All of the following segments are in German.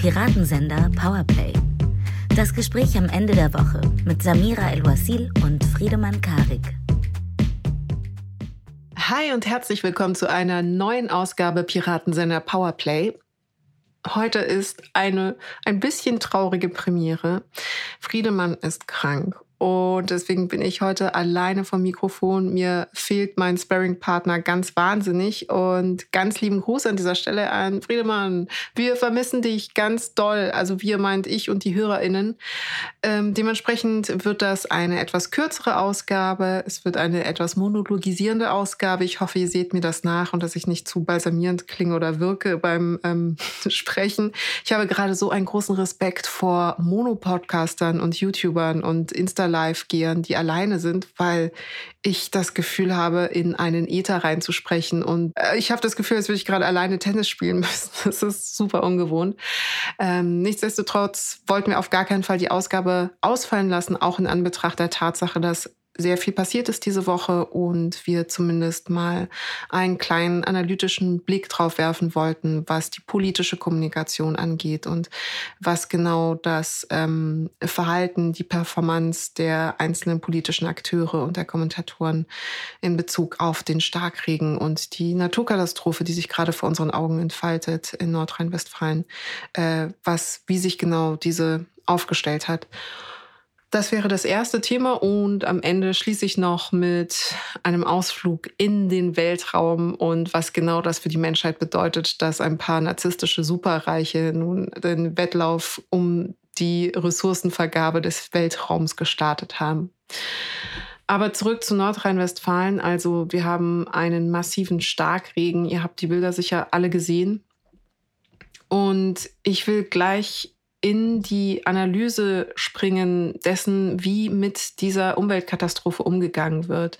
Piratensender Powerplay. Das Gespräch am Ende der Woche mit Samira El-Wasil und Friedemann Karik. Hi und herzlich willkommen zu einer neuen Ausgabe Piratensender Powerplay. Heute ist eine ein bisschen traurige Premiere. Friedemann ist krank und deswegen bin ich heute alleine vom Mikrofon. Mir fehlt mein Sparring-Partner ganz wahnsinnig. Und ganz lieben Gruß an dieser Stelle an Friedemann. Wir vermissen dich ganz doll. Also wir meint ich und die HörerInnen. Ähm, dementsprechend wird das eine etwas kürzere Ausgabe. Es wird eine etwas monologisierende Ausgabe. Ich hoffe, ihr seht mir das nach und dass ich nicht zu balsamierend klinge oder wirke beim ähm, Sprechen. Ich habe gerade so einen großen Respekt vor Monopodcastern und YouTubern und Insta live gehen, die alleine sind, weil ich das Gefühl habe, in einen Ether reinzusprechen. Und äh, ich habe das Gefühl, als würde ich gerade alleine Tennis spielen müssen. Das ist super ungewohnt. Ähm, nichtsdestotrotz wollten wir auf gar keinen Fall die Ausgabe ausfallen lassen, auch in Anbetracht der Tatsache, dass sehr viel passiert ist diese Woche und wir zumindest mal einen kleinen analytischen Blick drauf werfen wollten, was die politische Kommunikation angeht und was genau das ähm, Verhalten, die Performance der einzelnen politischen Akteure und der Kommentatoren in Bezug auf den Starkregen und die Naturkatastrophe, die sich gerade vor unseren Augen entfaltet in Nordrhein-Westfalen, äh, was, wie sich genau diese aufgestellt hat. Das wäre das erste Thema und am Ende schließe ich noch mit einem Ausflug in den Weltraum und was genau das für die Menschheit bedeutet, dass ein paar narzisstische Superreiche nun den Wettlauf um die Ressourcenvergabe des Weltraums gestartet haben. Aber zurück zu Nordrhein-Westfalen. Also wir haben einen massiven Starkregen. Ihr habt die Bilder sicher alle gesehen. Und ich will gleich in die Analyse springen dessen, wie mit dieser Umweltkatastrophe umgegangen wird,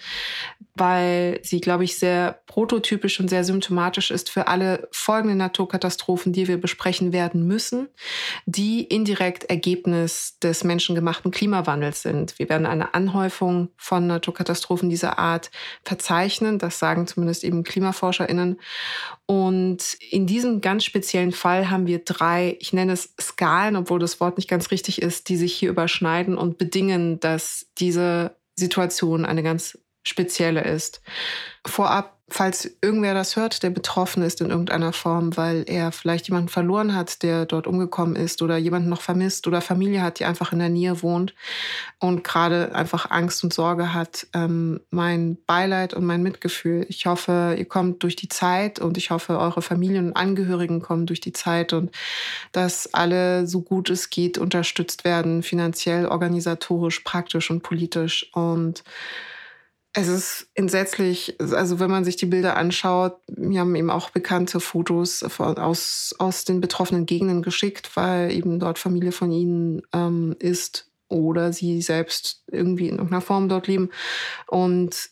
weil sie, glaube ich, sehr prototypisch und sehr symptomatisch ist für alle folgenden Naturkatastrophen, die wir besprechen werden müssen, die indirekt Ergebnis des menschengemachten Klimawandels sind. Wir werden eine Anhäufung von Naturkatastrophen dieser Art verzeichnen, das sagen zumindest eben KlimaforscherInnen. Und in diesem ganz speziellen Fall haben wir drei, ich nenne es Skalen, obwohl das Wort nicht ganz richtig ist, die sich hier überschneiden und bedingen, dass diese Situation eine ganz spezielle ist. Vorab falls irgendwer das hört, der betroffen ist in irgendeiner Form, weil er vielleicht jemanden verloren hat, der dort umgekommen ist oder jemanden noch vermisst oder Familie hat, die einfach in der Nähe wohnt und gerade einfach Angst und Sorge hat, ähm, mein Beileid und mein Mitgefühl. Ich hoffe, ihr kommt durch die Zeit und ich hoffe, eure Familien und Angehörigen kommen durch die Zeit und dass alle so gut es geht unterstützt werden, finanziell, organisatorisch, praktisch und politisch und es ist entsetzlich, also wenn man sich die Bilder anschaut, wir haben eben auch bekannte Fotos aus, aus den betroffenen Gegenden geschickt, weil eben dort Familie von ihnen ähm, ist oder sie selbst irgendwie in irgendeiner Form dort leben. Und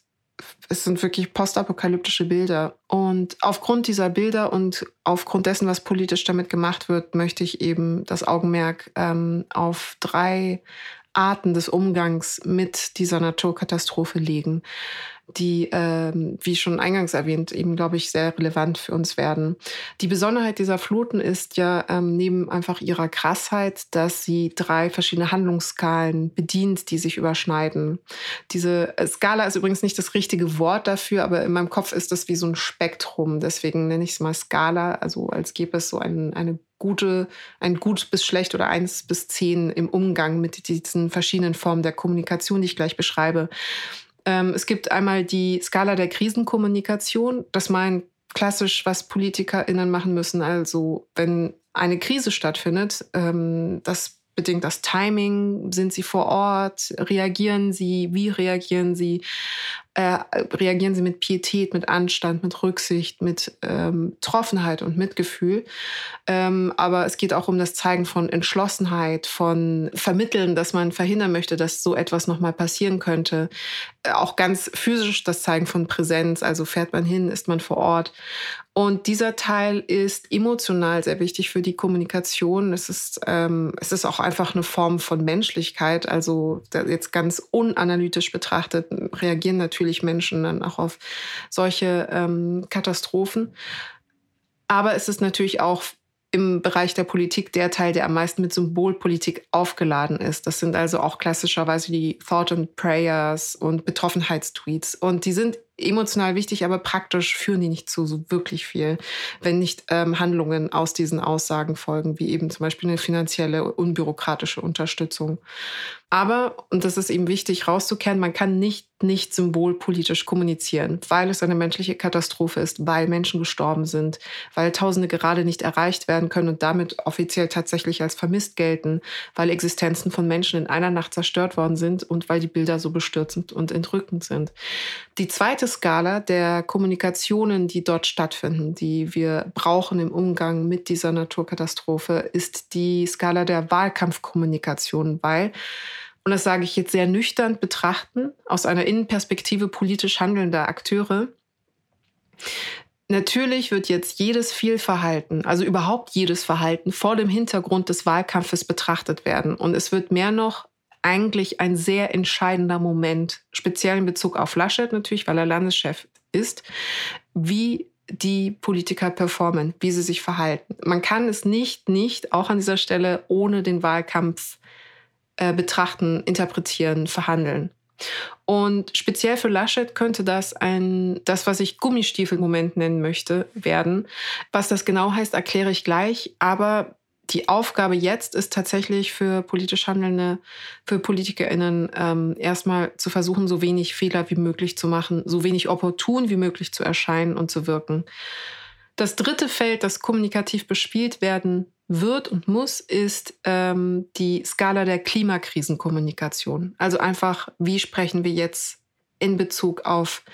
es sind wirklich postapokalyptische Bilder. Und aufgrund dieser Bilder und aufgrund dessen, was politisch damit gemacht wird, möchte ich eben das Augenmerk ähm, auf drei Arten des Umgangs mit dieser Naturkatastrophe legen, die, ähm, wie schon eingangs erwähnt, eben, glaube ich, sehr relevant für uns werden. Die Besonderheit dieser Fluten ist ja ähm, neben einfach ihrer Krassheit, dass sie drei verschiedene Handlungsskalen bedient, die sich überschneiden. Diese äh, Skala ist übrigens nicht das richtige Wort dafür, aber in meinem Kopf ist das wie so ein Spektrum. Deswegen nenne ich es mal Skala, also als gäbe es so ein, eine gute, ein gut bis schlecht oder eins bis zehn im Umgang mit diesen verschiedenen Formen der Kommunikation, die ich gleich beschreibe. Ähm, es gibt einmal die Skala der Krisenkommunikation. Das meint klassisch, was PolitikerInnen machen müssen. Also, wenn eine Krise stattfindet, ähm, das bedingt das Timing? Sind sie vor Ort? Reagieren sie? Wie reagieren sie? Äh, reagieren sie mit Pietät, mit Anstand, mit Rücksicht, mit ähm, Troffenheit und Mitgefühl. Ähm, aber es geht auch um das Zeigen von Entschlossenheit, von Vermitteln, dass man verhindern möchte, dass so etwas nochmal passieren könnte. Äh, auch ganz physisch das Zeigen von Präsenz, also fährt man hin, ist man vor Ort. Und dieser Teil ist emotional sehr wichtig für die Kommunikation. Es ist, ähm, es ist auch einfach eine Form von Menschlichkeit. Also jetzt ganz unanalytisch betrachtet reagieren natürlich natürlich Menschen dann auch auf solche ähm, Katastrophen. Aber es ist natürlich auch im Bereich der Politik der Teil, der am meisten mit Symbolpolitik aufgeladen ist. Das sind also auch klassischerweise die Thought and Prayers und Betroffenheitstweets. Und die sind emotional wichtig, aber praktisch führen die nicht zu so wirklich viel, wenn nicht ähm, Handlungen aus diesen Aussagen folgen, wie eben zum Beispiel eine finanzielle, unbürokratische Unterstützung. Aber, und das ist eben wichtig rauszukehren, man kann nicht nicht symbolpolitisch kommunizieren, weil es eine menschliche Katastrophe ist, weil Menschen gestorben sind, weil Tausende gerade nicht erreicht werden können und damit offiziell tatsächlich als vermisst gelten, weil Existenzen von Menschen in einer Nacht zerstört worden sind und weil die Bilder so bestürzend und entrückend sind. Die zweite Skala der Kommunikationen, die dort stattfinden, die wir brauchen im Umgang mit dieser Naturkatastrophe, ist die Skala der Wahlkampfkommunikation, weil und das sage ich jetzt sehr nüchtern betrachten, aus einer Innenperspektive politisch handelnder Akteure. Natürlich wird jetzt jedes Fehlverhalten, also überhaupt jedes Verhalten vor dem Hintergrund des Wahlkampfes betrachtet werden. Und es wird mehr noch eigentlich ein sehr entscheidender Moment, speziell in Bezug auf Laschet natürlich, weil er Landeschef ist, wie die Politiker performen, wie sie sich verhalten. Man kann es nicht, nicht, auch an dieser Stelle, ohne den Wahlkampf äh, betrachten, interpretieren, verhandeln. Und speziell für Laschet könnte das ein, das, was ich Gummistiefel-Moment nennen möchte, werden. Was das genau heißt, erkläre ich gleich. Aber die Aufgabe jetzt ist tatsächlich für politisch Handelnde, für PolitikerInnen ähm, erstmal zu versuchen, so wenig Fehler wie möglich zu machen, so wenig opportun wie möglich zu erscheinen und zu wirken. Das dritte Feld, das kommunikativ bespielt werden wird und muss, ist ähm, die Skala der Klimakrisenkommunikation. Also einfach, wie sprechen wir jetzt in Bezug auf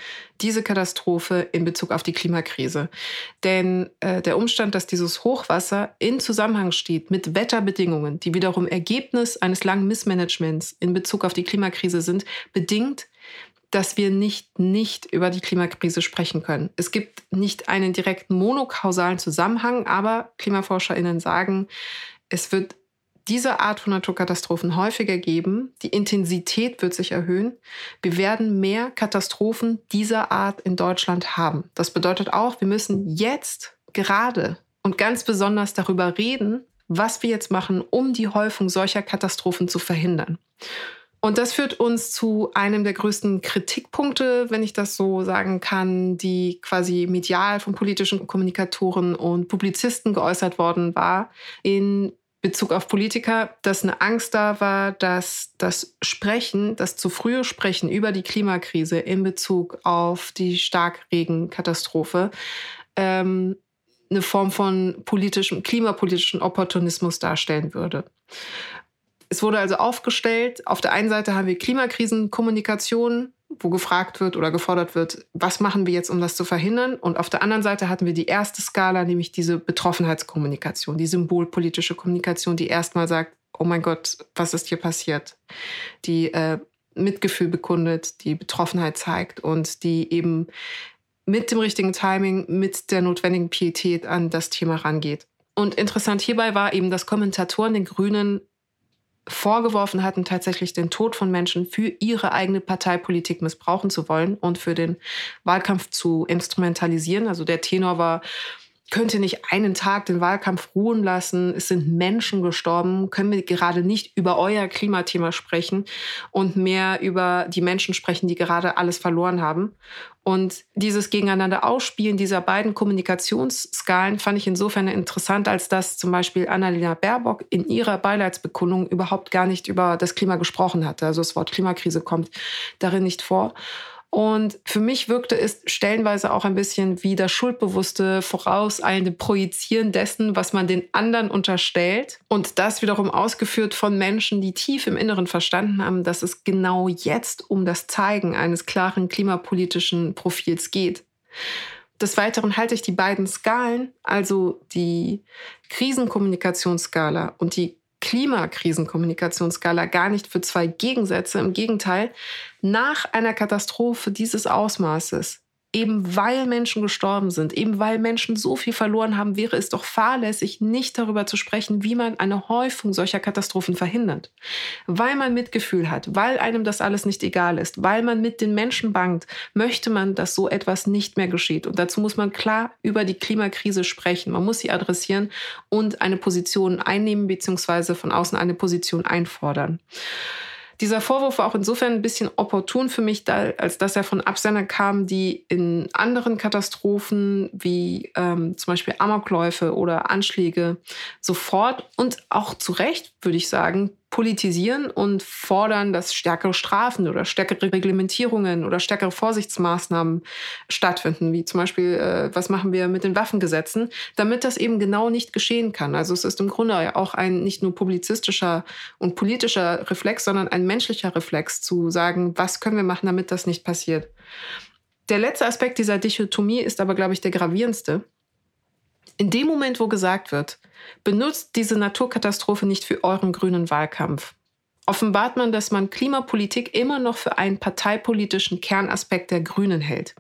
diese Katastrophe, in Bezug auf die Klimakrise. Denn äh, der Umstand, dass dieses Hochwasser in Zusammenhang steht mit Wetterbedingungen, die wiederum Ergebnis eines langen Missmanagements in Bezug auf die Klimakrise sind, bedingt, dass wir nicht nicht über die Klimakrise sprechen können. Es gibt nicht einen direkten monokausalen Zusammenhang, aber Klimaforscherinnen sagen, es wird diese Art von Naturkatastrophen häufiger geben. Die Intensität wird sich erhöhen. Wir werden mehr Katastrophen dieser Art in Deutschland haben. Das bedeutet auch, wir müssen jetzt gerade und ganz besonders darüber reden, was wir jetzt machen, um die Häufung solcher Katastrophen zu verhindern. Und das führt uns zu einem der größten Kritikpunkte, wenn ich das so sagen kann, die quasi medial von politischen Kommunikatoren und Publizisten geäußert worden war in Bezug auf Politiker, dass eine Angst da war, dass das Sprechen, das zu frühe Sprechen über die Klimakrise in Bezug auf die Starkregenkatastrophe ähm, eine Form von politischem, klimapolitischen Opportunismus darstellen würde. Es wurde also aufgestellt, auf der einen Seite haben wir Klimakrisenkommunikation, wo gefragt wird oder gefordert wird, was machen wir jetzt, um das zu verhindern? Und auf der anderen Seite hatten wir die erste Skala, nämlich diese Betroffenheitskommunikation, die symbolpolitische Kommunikation, die erstmal sagt, oh mein Gott, was ist hier passiert? Die äh, Mitgefühl bekundet, die Betroffenheit zeigt und die eben mit dem richtigen Timing, mit der notwendigen Pietät an das Thema rangeht. Und interessant hierbei war eben, dass Kommentatoren den Grünen vorgeworfen hatten, tatsächlich den Tod von Menschen für ihre eigene Parteipolitik missbrauchen zu wollen und für den Wahlkampf zu instrumentalisieren. Also der Tenor war, könnt ihr nicht einen Tag den Wahlkampf ruhen lassen? Es sind Menschen gestorben. Können wir gerade nicht über euer Klimathema sprechen und mehr über die Menschen sprechen, die gerade alles verloren haben? Und dieses Gegeneinander Ausspielen dieser beiden Kommunikationsskalen fand ich insofern interessant, als dass zum Beispiel Annalena Baerbock in ihrer Beileidsbekundung überhaupt gar nicht über das Klima gesprochen hatte. Also das Wort Klimakrise kommt darin nicht vor. Und für mich wirkte es stellenweise auch ein bisschen wie das schuldbewusste, vorauseilende Projizieren dessen, was man den anderen unterstellt. Und das wiederum ausgeführt von Menschen, die tief im Inneren verstanden haben, dass es genau jetzt um das Zeigen eines klaren klimapolitischen Profils geht. Des Weiteren halte ich die beiden Skalen, also die Krisenkommunikationsskala und die Klimakrisenkommunikationsskala gar nicht für zwei Gegensätze. Im Gegenteil, nach einer Katastrophe dieses Ausmaßes eben weil Menschen gestorben sind, eben weil Menschen so viel verloren haben, wäre es doch fahrlässig, nicht darüber zu sprechen, wie man eine Häufung solcher Katastrophen verhindert. Weil man Mitgefühl hat, weil einem das alles nicht egal ist, weil man mit den Menschen bangt, möchte man, dass so etwas nicht mehr geschieht. Und dazu muss man klar über die Klimakrise sprechen. Man muss sie adressieren und eine Position einnehmen, beziehungsweise von außen eine Position einfordern. Dieser Vorwurf war auch insofern ein bisschen opportun für mich, da, als dass er von Absendern kam, die in anderen Katastrophen wie ähm, zum Beispiel Amokläufe oder Anschläge sofort und auch zu Recht, würde ich sagen, politisieren und fordern, dass stärkere Strafen oder stärkere Reglementierungen oder stärkere Vorsichtsmaßnahmen stattfinden, wie zum Beispiel, äh, was machen wir mit den Waffengesetzen, damit das eben genau nicht geschehen kann. Also es ist im Grunde auch ein nicht nur publizistischer und politischer Reflex, sondern ein menschlicher Reflex zu sagen, was können wir machen, damit das nicht passiert. Der letzte Aspekt dieser Dichotomie ist aber, glaube ich, der gravierendste. In dem Moment, wo gesagt wird, benutzt diese Naturkatastrophe nicht für euren grünen Wahlkampf, offenbart man, dass man Klimapolitik immer noch für einen parteipolitischen Kernaspekt der Grünen hält,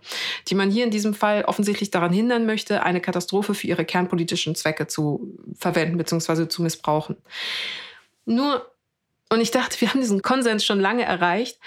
die man hier in diesem Fall offensichtlich daran hindern möchte, eine Katastrophe für ihre kernpolitischen Zwecke zu verwenden bzw. zu missbrauchen. Nur, und ich dachte, wir haben diesen Konsens schon lange erreicht,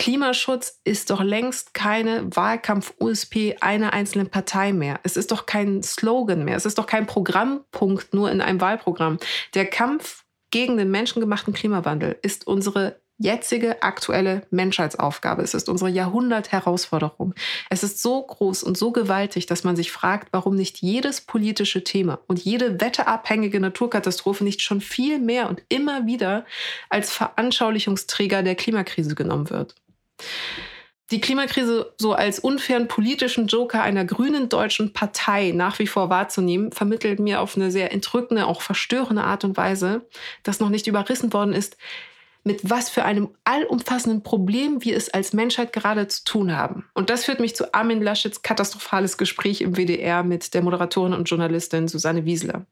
Klimaschutz ist doch längst keine Wahlkampf-USP einer einzelnen Partei mehr. Es ist doch kein Slogan mehr. Es ist doch kein Programmpunkt nur in einem Wahlprogramm. Der Kampf gegen den menschengemachten Klimawandel ist unsere jetzige aktuelle Menschheitsaufgabe. Es ist unsere Jahrhundertherausforderung. Es ist so groß und so gewaltig, dass man sich fragt, warum nicht jedes politische Thema und jede wetterabhängige Naturkatastrophe nicht schon viel mehr und immer wieder als Veranschaulichungsträger der Klimakrise genommen wird die Klimakrise so als unfairen politischen Joker einer grünen deutschen Partei nach wie vor wahrzunehmen, vermittelt mir auf eine sehr entrückende, auch verstörende Art und Weise, dass noch nicht überrissen worden ist, mit was für einem allumfassenden Problem wir es als Menschheit gerade zu tun haben. Und das führt mich zu Armin Laschets katastrophales Gespräch im WDR mit der Moderatorin und Journalistin Susanne Wiesler.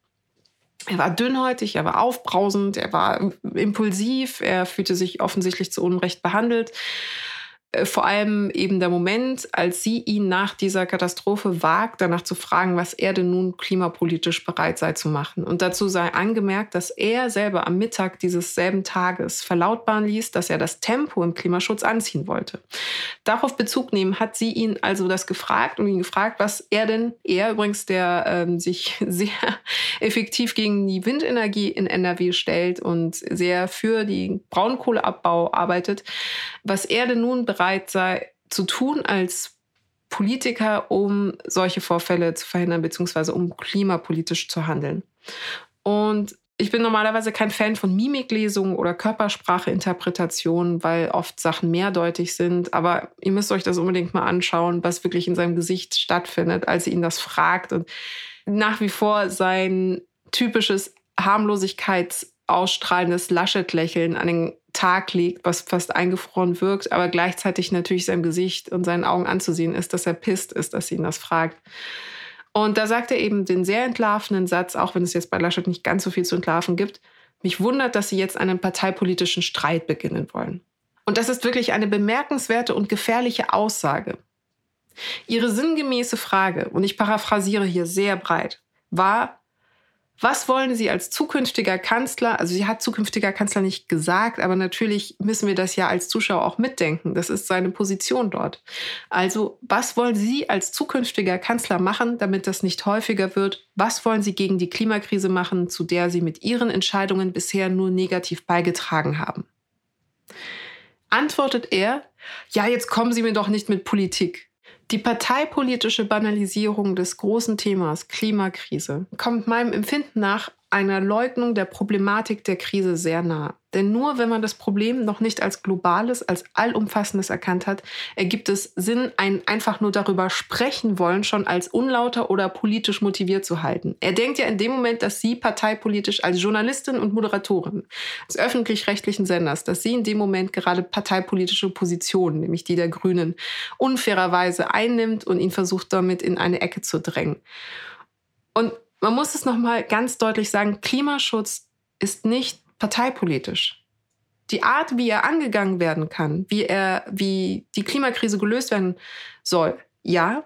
Er war dünnhäutig, er war aufbrausend, er war impulsiv, er fühlte sich offensichtlich zu Unrecht behandelt. Äh, vor allem eben der Moment, als sie ihn nach dieser Katastrophe wagt, danach zu fragen, was er denn nun klimapolitisch bereit sei zu machen. Und dazu sei angemerkt, dass er selber am Mittag dieses selben Tages verlautbaren ließ, dass er das Tempo im Klimaschutz anziehen wollte. Darauf Bezug nehmen hat sie ihn also das gefragt und ihn gefragt, was er denn, er übrigens, der ähm, sich sehr effektiv gegen die Windenergie in NRW stellt und sehr für den Braunkohleabbau arbeitet, was er denn nun bereit bereit sei zu tun als Politiker, um solche Vorfälle zu verhindern, beziehungsweise um klimapolitisch zu handeln. Und ich bin normalerweise kein Fan von Mimiklesungen oder Körperspracheinterpretationen, weil oft Sachen mehrdeutig sind. Aber ihr müsst euch das unbedingt mal anschauen, was wirklich in seinem Gesicht stattfindet, als sie ihn das fragt. Und nach wie vor sein typisches Harmlosigkeitsausstrahlendes Laschet-Lächeln an den Tag legt, was fast eingefroren wirkt, aber gleichzeitig natürlich seinem Gesicht und seinen Augen anzusehen ist, dass er pisst ist, dass sie ihn das fragt. Und da sagt er eben den sehr entlarvenden Satz, auch wenn es jetzt bei Laschet nicht ganz so viel zu entlarven gibt, mich wundert, dass sie jetzt einen parteipolitischen Streit beginnen wollen. Und das ist wirklich eine bemerkenswerte und gefährliche Aussage. Ihre sinngemäße Frage, und ich paraphrasiere hier sehr breit, war, was wollen Sie als zukünftiger Kanzler? Also sie hat zukünftiger Kanzler nicht gesagt, aber natürlich müssen wir das ja als Zuschauer auch mitdenken. Das ist seine Position dort. Also was wollen Sie als zukünftiger Kanzler machen, damit das nicht häufiger wird? Was wollen Sie gegen die Klimakrise machen, zu der Sie mit Ihren Entscheidungen bisher nur negativ beigetragen haben? Antwortet er, ja, jetzt kommen Sie mir doch nicht mit Politik. Die parteipolitische Banalisierung des großen Themas Klimakrise kommt meinem Empfinden nach einer Leugnung der Problematik der Krise sehr nah. Denn nur wenn man das Problem noch nicht als globales, als allumfassendes erkannt hat, ergibt es Sinn, ein einfach nur darüber sprechen wollen, schon als unlauter oder politisch motiviert zu halten. Er denkt ja in dem Moment, dass sie parteipolitisch als Journalistin und Moderatorin des öffentlich-rechtlichen Senders, dass sie in dem Moment gerade parteipolitische Positionen, nämlich die der Grünen, unfairerweise einnimmt und ihn versucht damit in eine Ecke zu drängen. Und man muss es nochmal ganz deutlich sagen, Klimaschutz ist nicht parteipolitisch. Die Art, wie er angegangen werden kann, wie er, wie die Klimakrise gelöst werden soll, ja,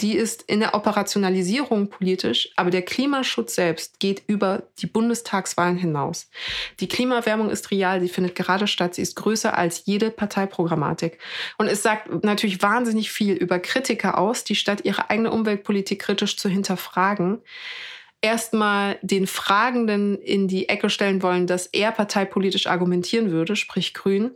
die ist in der Operationalisierung politisch, aber der Klimaschutz selbst geht über die Bundestagswahlen hinaus. Die Klimaerwärmung ist real, sie findet gerade statt, sie ist größer als jede Parteiprogrammatik. Und es sagt natürlich wahnsinnig viel über Kritiker aus, die statt ihre eigene Umweltpolitik kritisch zu hinterfragen, erstmal den Fragenden in die Ecke stellen wollen, dass er parteipolitisch argumentieren würde, sprich Grün.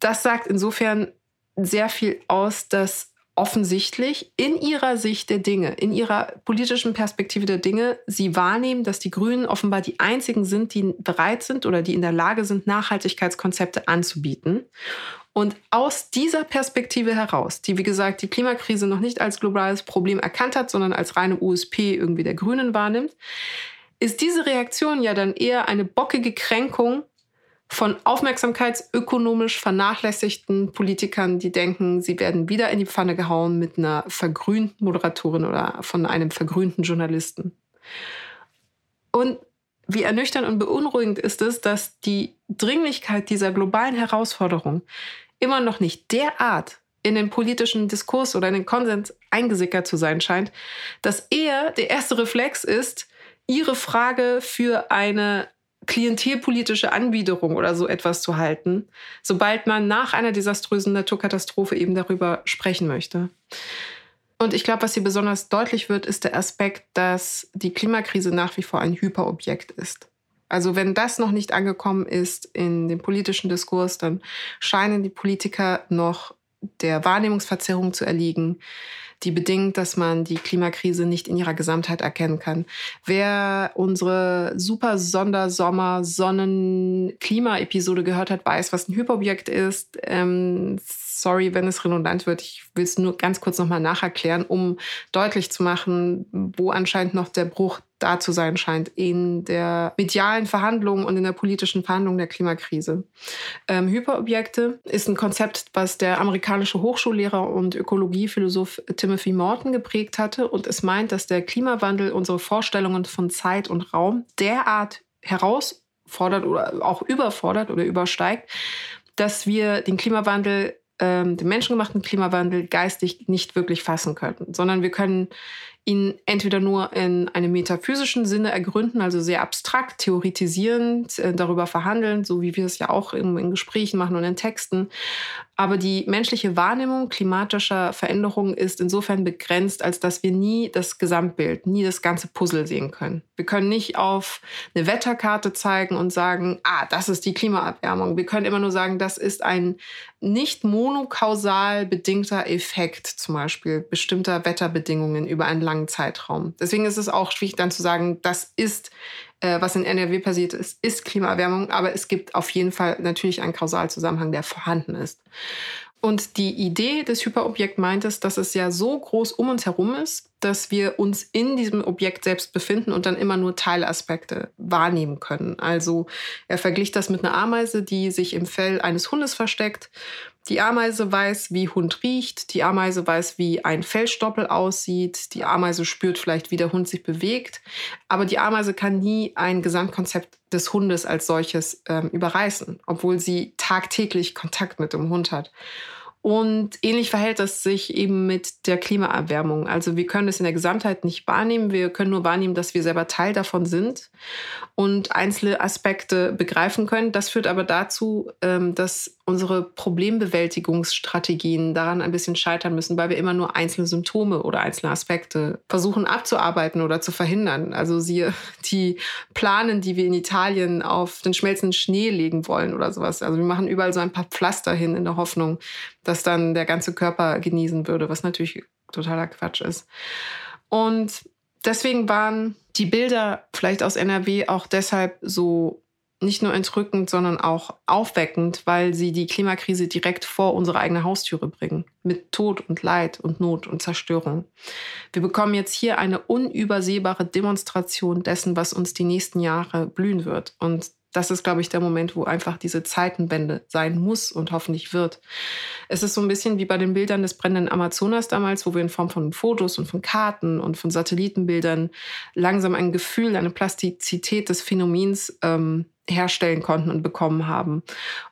Das sagt insofern sehr viel aus, dass offensichtlich in ihrer Sicht der Dinge, in ihrer politischen Perspektive der Dinge, sie wahrnehmen, dass die Grünen offenbar die einzigen sind, die bereit sind oder die in der Lage sind, Nachhaltigkeitskonzepte anzubieten. Und aus dieser Perspektive heraus, die wie gesagt die Klimakrise noch nicht als globales Problem erkannt hat, sondern als reine USP irgendwie der Grünen wahrnimmt, ist diese Reaktion ja dann eher eine bockige Kränkung von aufmerksamkeitsökonomisch vernachlässigten Politikern, die denken, sie werden wieder in die Pfanne gehauen mit einer vergrünten Moderatorin oder von einem vergrünten Journalisten. Und wie ernüchternd und beunruhigend ist es, dass die Dringlichkeit dieser globalen Herausforderung immer noch nicht derart in den politischen Diskurs oder in den Konsens eingesickert zu sein scheint, dass eher der erste Reflex ist, ihre Frage für eine klientelpolitische Anbiederung oder so etwas zu halten, sobald man nach einer desaströsen Naturkatastrophe eben darüber sprechen möchte. Und ich glaube, was hier besonders deutlich wird, ist der Aspekt, dass die Klimakrise nach wie vor ein Hyperobjekt ist. Also wenn das noch nicht angekommen ist in dem politischen Diskurs, dann scheinen die Politiker noch der Wahrnehmungsverzerrung zu erliegen, die bedingt, dass man die Klimakrise nicht in ihrer Gesamtheit erkennen kann. Wer unsere super Sonder-Sommer-Sonnen-Klima-Episode gehört hat, weiß, was ein Hyperobjekt ist. Ähm, sorry, wenn es redundant wird. Ich will es nur ganz kurz nochmal nacherklären, um deutlich zu machen, wo anscheinend noch der Bruch da zu sein scheint in der medialen Verhandlung und in der politischen Verhandlung der Klimakrise. Ähm, Hyperobjekte ist ein Konzept, was der amerikanische Hochschullehrer und Ökologiephilosoph Timothy Morton geprägt hatte und es meint, dass der Klimawandel unsere Vorstellungen von Zeit und Raum derart herausfordert oder auch überfordert oder übersteigt, dass wir den Klimawandel ähm, den menschengemachten Klimawandel geistig nicht wirklich fassen können, sondern wir können ihn entweder nur in einem metaphysischen Sinne ergründen, also sehr abstrakt, theoretisierend, äh, darüber verhandeln, so wie wir es ja auch in, in Gesprächen machen und in Texten. Aber die menschliche Wahrnehmung klimatischer Veränderungen ist insofern begrenzt, als dass wir nie das Gesamtbild, nie das ganze Puzzle sehen können. Wir können nicht auf eine Wetterkarte zeigen und sagen, ah, das ist die Klimaerwärmung. Wir können immer nur sagen, das ist ein nicht monokausal bedingter Effekt, zum Beispiel bestimmter Wetterbedingungen über einen langen Zeitraum. Deswegen ist es auch schwierig dann zu sagen, das ist, äh, was in NRW passiert ist, ist Klimaerwärmung, aber es gibt auf jeden Fall natürlich einen Kausalzusammenhang, der vorhanden ist. Und die Idee des Hyperobjekt meint es, dass es ja so groß um uns herum ist, dass wir uns in diesem Objekt selbst befinden und dann immer nur Teilaspekte wahrnehmen können. Also er verglich das mit einer Ameise, die sich im Fell eines Hundes versteckt. Die Ameise weiß, wie Hund riecht. Die Ameise weiß, wie ein Fellstoppel aussieht. Die Ameise spürt vielleicht, wie der Hund sich bewegt. Aber die Ameise kann nie ein Gesamtkonzept des Hundes als solches ähm, überreißen, obwohl sie tagtäglich Kontakt mit dem Hund hat. Und ähnlich verhält es sich eben mit der Klimaerwärmung. Also wir können es in der Gesamtheit nicht wahrnehmen. Wir können nur wahrnehmen, dass wir selber Teil davon sind und einzelne Aspekte begreifen können. Das führt aber dazu, ähm, dass unsere Problembewältigungsstrategien daran ein bisschen scheitern müssen, weil wir immer nur einzelne Symptome oder einzelne Aspekte versuchen abzuarbeiten oder zu verhindern. Also siehe die Planen, die wir in Italien auf den schmelzenden Schnee legen wollen oder sowas. Also wir machen überall so ein paar Pflaster hin in der Hoffnung, dass dann der ganze Körper genießen würde, was natürlich totaler Quatsch ist. Und deswegen waren die Bilder vielleicht aus NRW auch deshalb so nicht nur entrückend, sondern auch aufweckend, weil sie die Klimakrise direkt vor unsere eigene Haustüre bringen. Mit Tod und Leid und Not und Zerstörung. Wir bekommen jetzt hier eine unübersehbare Demonstration dessen, was uns die nächsten Jahre blühen wird. Und das ist, glaube ich, der Moment, wo einfach diese Zeitenwende sein muss und hoffentlich wird. Es ist so ein bisschen wie bei den Bildern des brennenden Amazonas damals, wo wir in Form von Fotos und von Karten und von Satellitenbildern langsam ein Gefühl, eine Plastizität des Phänomens ähm, herstellen konnten und bekommen haben.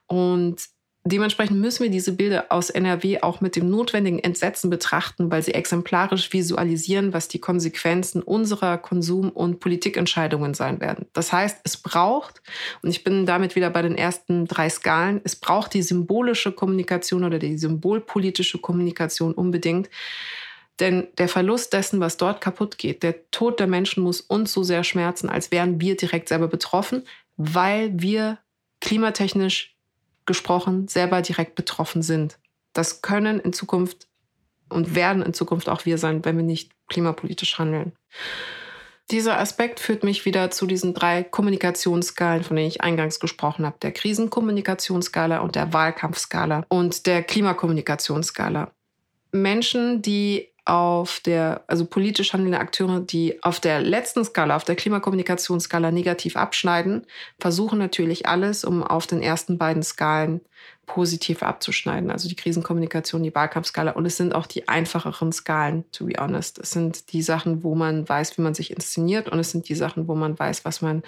Und Dementsprechend müssen wir diese Bilder aus NRW auch mit dem notwendigen Entsetzen betrachten, weil sie exemplarisch visualisieren, was die Konsequenzen unserer Konsum- und Politikentscheidungen sein werden. Das heißt, es braucht, und ich bin damit wieder bei den ersten drei Skalen, es braucht die symbolische Kommunikation oder die symbolpolitische Kommunikation unbedingt. Denn der Verlust dessen, was dort kaputt geht, der Tod der Menschen muss uns so sehr schmerzen, als wären wir direkt selber betroffen, weil wir klimatechnisch gesprochen selber direkt betroffen sind. Das können in Zukunft und werden in Zukunft auch wir sein, wenn wir nicht klimapolitisch handeln. Dieser Aspekt führt mich wieder zu diesen drei Kommunikationsskalen, von denen ich eingangs gesprochen habe. Der Krisenkommunikationsskala und der Wahlkampfskala und der Klimakommunikationsskala. Menschen, die auf der, also politisch handelnde Akteure, die auf der letzten Skala, auf der Klimakommunikationsskala negativ abschneiden, versuchen natürlich alles, um auf den ersten beiden Skalen positiv abzuschneiden. Also die Krisenkommunikation, die Wahlkampfskala. Und es sind auch die einfacheren Skalen, to be honest. Es sind die Sachen, wo man weiß, wie man sich inszeniert. Und es sind die Sachen, wo man weiß, was man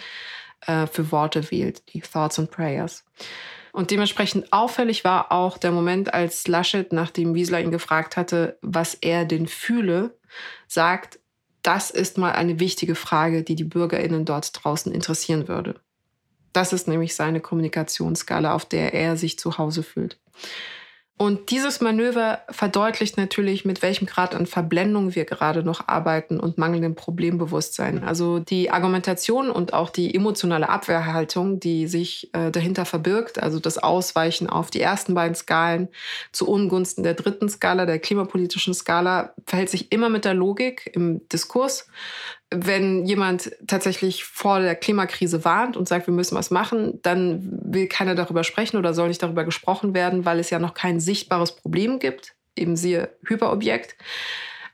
äh, für Worte wählt, die Thoughts and Prayers. Und dementsprechend auffällig war auch der Moment, als Laschet, nachdem Wiesler ihn gefragt hatte, was er denn fühle, sagt, das ist mal eine wichtige Frage, die die Bürgerinnen dort draußen interessieren würde. Das ist nämlich seine Kommunikationsskala, auf der er sich zu Hause fühlt. Und dieses Manöver verdeutlicht natürlich, mit welchem Grad an Verblendung wir gerade noch arbeiten und mangelndem Problembewusstsein. Also die Argumentation und auch die emotionale Abwehrhaltung, die sich äh, dahinter verbirgt, also das Ausweichen auf die ersten beiden Skalen zu Ungunsten der dritten Skala, der klimapolitischen Skala, verhält sich immer mit der Logik im Diskurs wenn jemand tatsächlich vor der Klimakrise warnt und sagt, wir müssen was machen, dann will keiner darüber sprechen oder soll nicht darüber gesprochen werden, weil es ja noch kein sichtbares Problem gibt, eben siehe Hyperobjekt.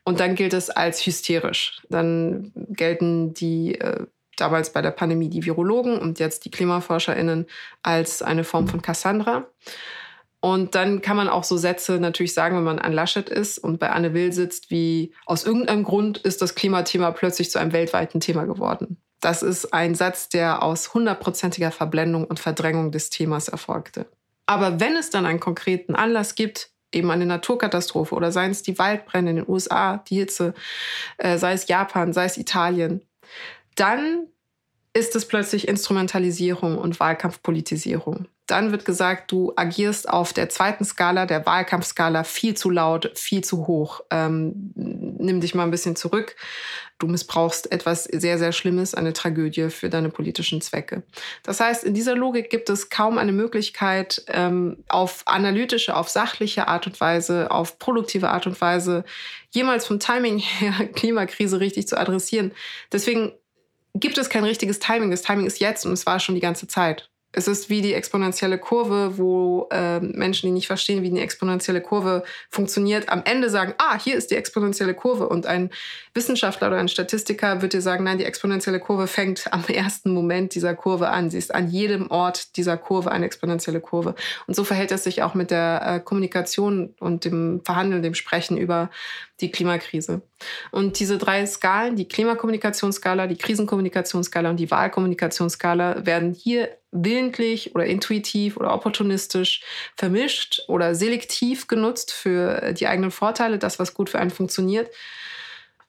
Und dann gilt es als hysterisch. Dann gelten die äh, damals bei der Pandemie die Virologen und jetzt die KlimaforscherInnen als eine Form von Cassandra. Und dann kann man auch so Sätze natürlich sagen, wenn man an Laschet ist und bei Anne Will sitzt, wie aus irgendeinem Grund ist das Klimathema plötzlich zu einem weltweiten Thema geworden. Das ist ein Satz, der aus hundertprozentiger Verblendung und Verdrängung des Themas erfolgte. Aber wenn es dann einen konkreten Anlass gibt, eben eine Naturkatastrophe oder seien es die Waldbrände in den USA, die Hitze, äh, sei es Japan, sei es Italien, dann ist es plötzlich Instrumentalisierung und Wahlkampfpolitisierung. Dann wird gesagt, du agierst auf der zweiten Skala, der Wahlkampfskala, viel zu laut, viel zu hoch. Ähm, nimm dich mal ein bisschen zurück. Du missbrauchst etwas sehr, sehr Schlimmes, eine Tragödie für deine politischen Zwecke. Das heißt, in dieser Logik gibt es kaum eine Möglichkeit, ähm, auf analytische, auf sachliche Art und Weise, auf produktive Art und Weise jemals vom Timing her Klimakrise richtig zu adressieren. Deswegen gibt es kein richtiges Timing. Das Timing ist jetzt und es war schon die ganze Zeit. Es ist wie die exponentielle Kurve, wo äh, Menschen, die nicht verstehen, wie eine exponentielle Kurve funktioniert, am Ende sagen, ah, hier ist die exponentielle Kurve. Und ein Wissenschaftler oder ein Statistiker wird dir sagen, nein, die exponentielle Kurve fängt am ersten Moment dieser Kurve an. Sie ist an jedem Ort dieser Kurve eine exponentielle Kurve. Und so verhält es sich auch mit der äh, Kommunikation und dem Verhandeln, dem Sprechen über die Klimakrise. Und diese drei Skalen, die Klimakommunikationsskala, die Krisenkommunikationsskala und die Wahlkommunikationsskala, werden hier willentlich oder intuitiv oder opportunistisch vermischt oder selektiv genutzt für die eigenen Vorteile, das, was gut für einen funktioniert.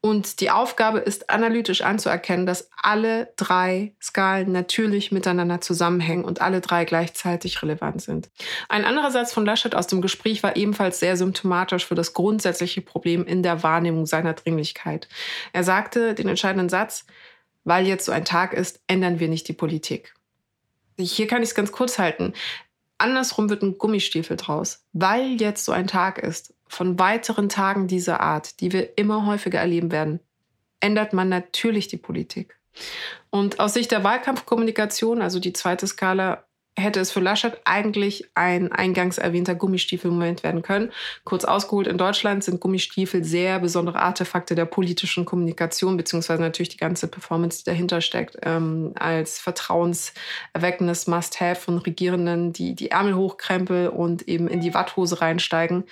Und die Aufgabe ist analytisch anzuerkennen, dass alle drei Skalen natürlich miteinander zusammenhängen und alle drei gleichzeitig relevant sind. Ein anderer Satz von Laschet aus dem Gespräch war ebenfalls sehr symptomatisch für das grundsätzliche Problem in der Wahrnehmung seiner Dringlichkeit. Er sagte den entscheidenden Satz, weil jetzt so ein Tag ist, ändern wir nicht die Politik. Hier kann ich es ganz kurz halten. Andersrum wird ein Gummistiefel draus, weil jetzt so ein Tag ist, von weiteren Tagen dieser Art, die wir immer häufiger erleben werden, ändert man natürlich die Politik. Und aus Sicht der Wahlkampfkommunikation, also die zweite Skala, hätte es für Laschet eigentlich ein eingangs erwähnter Gummistiefelmoment werden können. Kurz ausgeholt, in Deutschland sind Gummistiefel sehr besondere Artefakte der politischen Kommunikation, beziehungsweise natürlich die ganze Performance, die dahinter steckt, ähm, als vertrauenserweckendes Must-Have von Regierenden, die die Ärmel hochkrempeln und eben in die Watthose reinsteigen.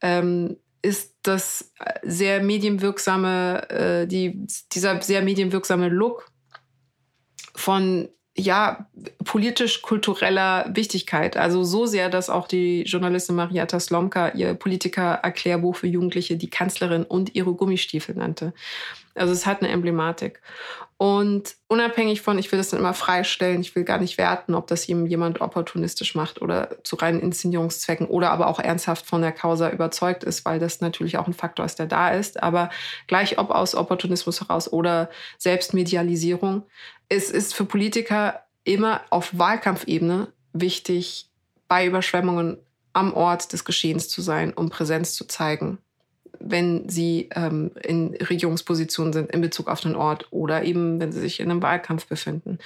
Ähm, ist das sehr medienwirksame, äh, die, dieser sehr medienwirksame Look von ja, politisch-kultureller Wichtigkeit. Also so sehr, dass auch die Journalistin Marietta Slomka ihr Politiker-Erklärbuch für Jugendliche die Kanzlerin und ihre Gummistiefel nannte. Also es hat eine Emblematik. Und unabhängig von, ich will das dann immer freistellen, ich will gar nicht werten, ob das jemand opportunistisch macht oder zu reinen Inszenierungszwecken oder aber auch ernsthaft von der Causa überzeugt ist, weil das natürlich auch ein Faktor ist, der da ist. Aber gleich ob aus Opportunismus heraus oder Selbstmedialisierung, es ist für Politiker immer auf Wahlkampfebene wichtig, bei Überschwemmungen am Ort des Geschehens zu sein, um Präsenz zu zeigen wenn sie ähm, in Regierungspositionen sind in Bezug auf den Ort oder eben, wenn sie sich in einem Wahlkampf befinden.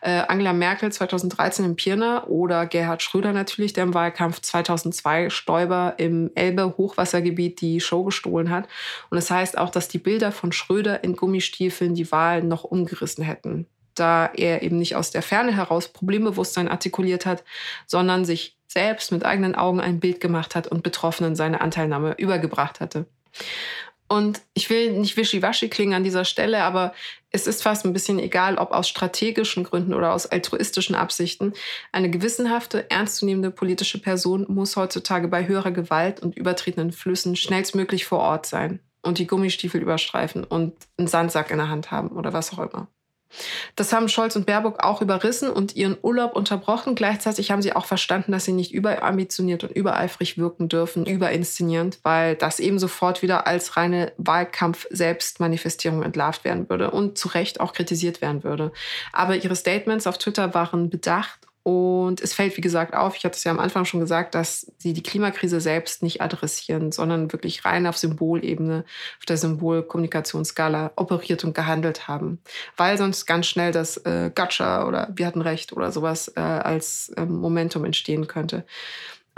Äh, Angela Merkel 2013 in Pirna oder Gerhard Schröder natürlich, der im Wahlkampf 2002 Stoiber im Elbe-Hochwassergebiet die Show gestohlen hat. Und das heißt auch, dass die Bilder von Schröder in Gummistiefeln die Wahl noch umgerissen hätten da er eben nicht aus der Ferne heraus Problembewusstsein artikuliert hat, sondern sich selbst mit eigenen Augen ein Bild gemacht hat und Betroffenen seine Anteilnahme übergebracht hatte. Und ich will nicht wischiwaschi klingen an dieser Stelle, aber es ist fast ein bisschen egal, ob aus strategischen Gründen oder aus altruistischen Absichten. Eine gewissenhafte, ernstzunehmende politische Person muss heutzutage bei höherer Gewalt und übertretenen Flüssen schnellstmöglich vor Ort sein und die Gummistiefel überstreifen und einen Sandsack in der Hand haben oder was auch immer. Das haben Scholz und Baerbock auch überrissen und ihren Urlaub unterbrochen. Gleichzeitig haben sie auch verstanden, dass sie nicht überambitioniert und übereifrig wirken dürfen, überinszenierend, weil das eben sofort wieder als reine Wahlkampf-Selbstmanifestierung entlarvt werden würde und zu Recht auch kritisiert werden würde. Aber ihre Statements auf Twitter waren bedacht und es fällt, wie gesagt, auf, ich hatte es ja am Anfang schon gesagt, dass sie die Klimakrise selbst nicht adressieren, sondern wirklich rein auf Symbolebene, auf der Symbolkommunikationsskala operiert und gehandelt haben. Weil sonst ganz schnell das äh, Gotcha oder wir hatten recht oder sowas äh, als äh, Momentum entstehen könnte.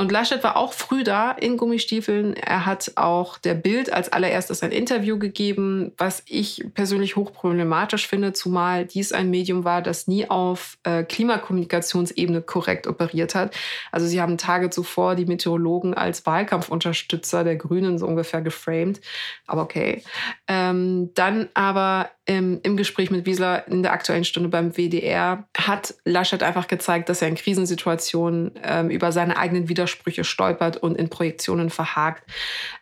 Und Laschet war auch früh da in Gummistiefeln. Er hat auch der Bild als allererstes ein Interview gegeben, was ich persönlich hochproblematisch finde, zumal dies ein Medium war, das nie auf äh, Klimakommunikationsebene korrekt operiert hat. Also sie haben Tage zuvor die Meteorologen als Wahlkampfunterstützer der Grünen so ungefähr geframed. Aber okay. Ähm, dann aber im, im Gespräch mit Wiesler in der aktuellen Stunde beim WDR hat Laschet einfach gezeigt, dass er in Krisensituationen ähm, über seine eigenen Widersprüche stolpert und in Projektionen verhakt.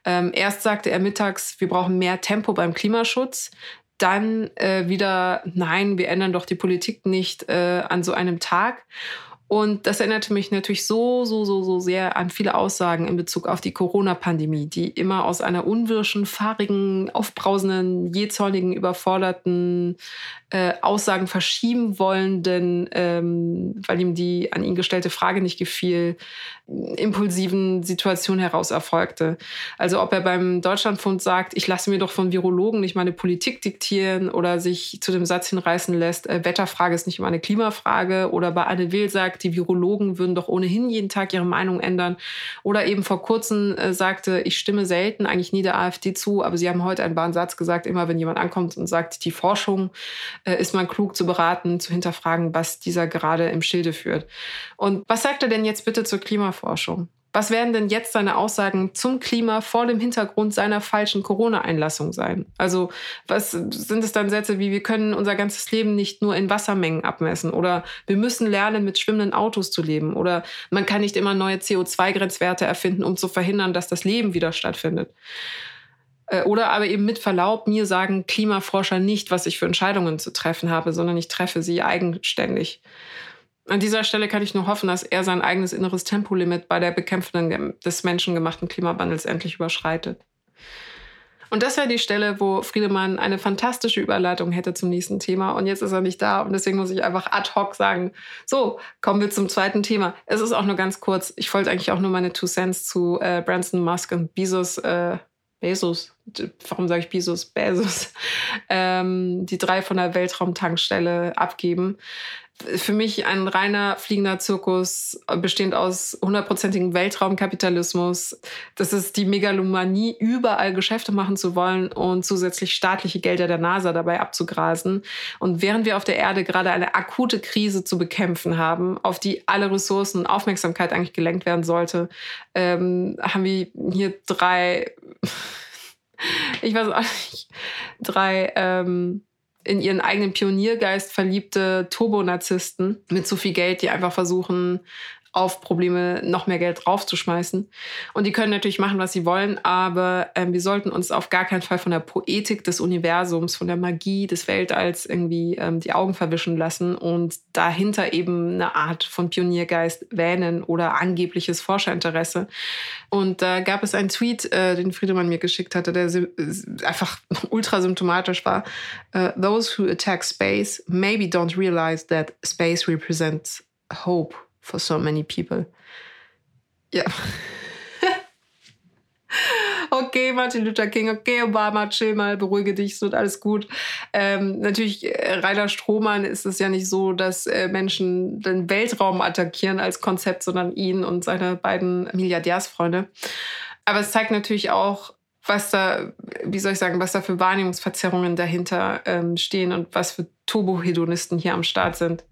Ähm, erst sagte er mittags, wir brauchen mehr Tempo beim Klimaschutz. Dann äh, wieder, nein, wir ändern doch die Politik nicht äh, an so einem Tag. Und das erinnerte mich natürlich so, so, so, so sehr an viele Aussagen in Bezug auf die Corona-Pandemie, die immer aus einer unwirschen, fahrigen, aufbrausenden, jähzornigen, überforderten äh, Aussagen verschieben wollenden, ähm, weil ihm die an ihn gestellte Frage nicht gefiel, impulsiven Situation heraus erfolgte. Also ob er beim Deutschlandfund sagt, ich lasse mir doch von Virologen nicht meine Politik diktieren oder sich zu dem Satz hinreißen lässt, äh, Wetterfrage ist nicht immer eine Klimafrage oder bei Anne Will sagt, die Virologen würden doch ohnehin jeden Tag ihre Meinung ändern oder eben vor kurzem äh, sagte, ich stimme selten eigentlich nie der AfD zu, aber sie haben heute einen wahren Satz gesagt, immer wenn jemand ankommt und sagt, die Forschung äh, ist man klug zu beraten, zu hinterfragen, was dieser gerade im Schilde führt. Und was sagt er denn jetzt bitte zur Klimaforschung? Was werden denn jetzt seine Aussagen zum Klima vor dem Hintergrund seiner falschen Corona-Einlassung sein? Also was sind es dann Sätze wie, wir können unser ganzes Leben nicht nur in Wassermengen abmessen oder wir müssen lernen, mit schwimmenden Autos zu leben oder man kann nicht immer neue CO2-Grenzwerte erfinden, um zu verhindern, dass das Leben wieder stattfindet. Äh, oder aber eben mit Verlaub, mir sagen Klimaforscher nicht, was ich für Entscheidungen zu treffen habe, sondern ich treffe sie eigenständig. An dieser Stelle kann ich nur hoffen, dass er sein eigenes inneres Tempolimit bei der Bekämpfung des menschengemachten Klimawandels endlich überschreitet. Und das wäre die Stelle, wo Friedemann eine fantastische Überleitung hätte zum nächsten Thema. Und jetzt ist er nicht da. Und deswegen muss ich einfach ad hoc sagen, so, kommen wir zum zweiten Thema. Es ist auch nur ganz kurz. Ich wollte eigentlich auch nur meine Two Cents zu äh, Branson Musk und Bezos äh, Bezos, warum sage ich Bezos? Bezos, ähm, die drei von der Weltraumtankstelle abgeben. Für mich ein reiner fliegender Zirkus, bestehend aus hundertprozentigem Weltraumkapitalismus. Das ist die Megalomanie, überall Geschäfte machen zu wollen und zusätzlich staatliche Gelder der NASA dabei abzugrasen. Und während wir auf der Erde gerade eine akute Krise zu bekämpfen haben, auf die alle Ressourcen und Aufmerksamkeit eigentlich gelenkt werden sollte, ähm, haben wir hier drei ich weiß auch nicht, drei ähm, in ihren eigenen Pioniergeist verliebte Turbonazisten mit zu viel Geld, die einfach versuchen, auf Probleme noch mehr Geld draufzuschmeißen. Und die können natürlich machen, was sie wollen, aber ähm, wir sollten uns auf gar keinen Fall von der Poetik des Universums, von der Magie des Weltalls irgendwie ähm, die Augen verwischen lassen und dahinter eben eine Art von Pioniergeist wähnen oder angebliches Forscherinteresse. Und da gab es einen Tweet, äh, den Friedemann mir geschickt hatte, der einfach ultra symptomatisch war. Uh, Those who attack space maybe don't realize that space represents hope for so many people. Ja. okay, Martin Luther King, okay, Obama, chill mal, beruhige dich, es wird alles gut. Ähm, natürlich, äh, Rainer Strohmann ist es ja nicht so, dass äh, Menschen den Weltraum attackieren als Konzept, sondern ihn und seine beiden Milliardärsfreunde. Aber es zeigt natürlich auch, was da, wie soll ich sagen, was da für Wahrnehmungsverzerrungen dahinter ähm, stehen und was für Turbohedonisten hier am Start sind.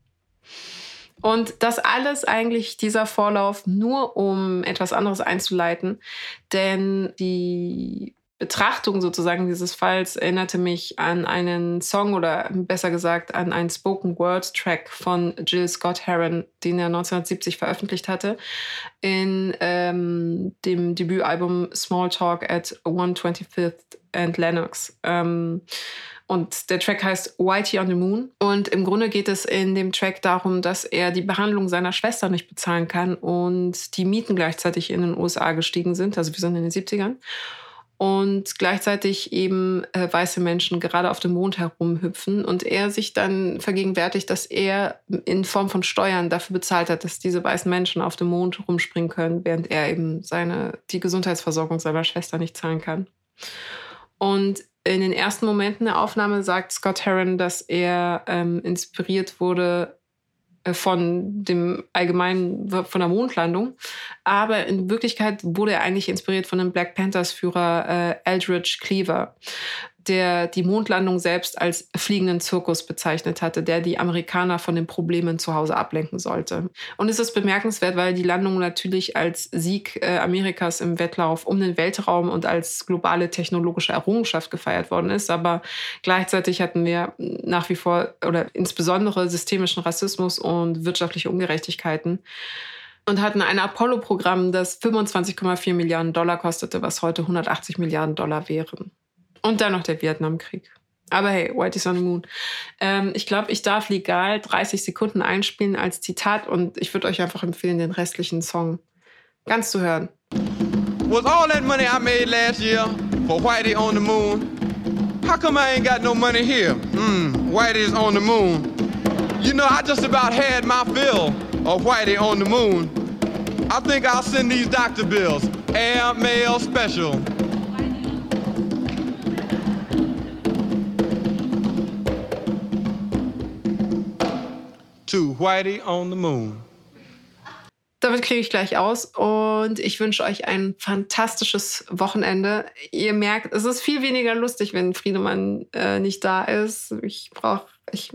Und das alles eigentlich dieser Vorlauf nur, um etwas anderes einzuleiten. Denn die Betrachtung sozusagen dieses Falls erinnerte mich an einen Song oder besser gesagt an einen Spoken Word Track von Jill Scott Heron, den er 1970 veröffentlicht hatte, in ähm, dem Debütalbum Small Talk at 125th and Lennox. Ähm, und der Track heißt Whitey on the Moon. Und im Grunde geht es in dem Track darum, dass er die Behandlung seiner Schwester nicht bezahlen kann und die Mieten gleichzeitig in den USA gestiegen sind. Also wir sind in den 70ern. Und gleichzeitig eben äh, weiße Menschen gerade auf dem Mond herumhüpfen und er sich dann vergegenwärtigt, dass er in Form von Steuern dafür bezahlt hat, dass diese weißen Menschen auf dem Mond rumspringen können, während er eben seine, die Gesundheitsversorgung seiner Schwester nicht zahlen kann. Und in den ersten Momenten der Aufnahme sagt Scott Heron, dass er ähm, inspiriert wurde äh, von dem allgemeinen, von der Mondlandung. Aber in Wirklichkeit wurde er eigentlich inspiriert von dem Black Panthers Führer äh, Eldridge Cleaver der die Mondlandung selbst als fliegenden Zirkus bezeichnet hatte, der die Amerikaner von den Problemen zu Hause ablenken sollte. Und es ist bemerkenswert, weil die Landung natürlich als Sieg äh, Amerikas im Wettlauf um den Weltraum und als globale technologische Errungenschaft gefeiert worden ist. Aber gleichzeitig hatten wir nach wie vor oder insbesondere systemischen Rassismus und wirtschaftliche Ungerechtigkeiten und hatten ein Apollo-Programm, das 25,4 Milliarden Dollar kostete, was heute 180 Milliarden Dollar wären. Und dann noch der Vietnamkrieg. Aber hey, White is on the Moon. Ähm, ich glaube, ich darf legal 30 Sekunden einspielen als Zitat und ich würde euch einfach empfehlen, den restlichen Song ganz zu hören. Was all that money I made last year for Whitey on the Moon? How come I ain't got no money here? Hmm, Whitey's on the moon. You know, I just about had my fill of Whitey on the moon. I think I'll send these doctor bills. Air mail special. To Whitey on the Moon. Damit kriege ich gleich aus und ich wünsche euch ein fantastisches Wochenende. Ihr merkt, es ist viel weniger lustig, wenn Friedemann äh, nicht da ist. Ich brauche, ich,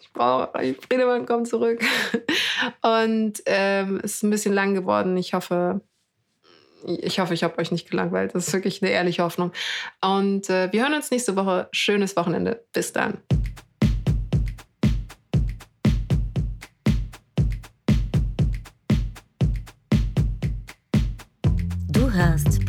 ich brauche, Friedemann kommt zurück. Und ähm, es ist ein bisschen lang geworden. Ich hoffe, ich hoffe, ich habe euch nicht gelangweilt. Das ist wirklich eine ehrliche Hoffnung. Und äh, wir hören uns nächste Woche. Schönes Wochenende. Bis dann.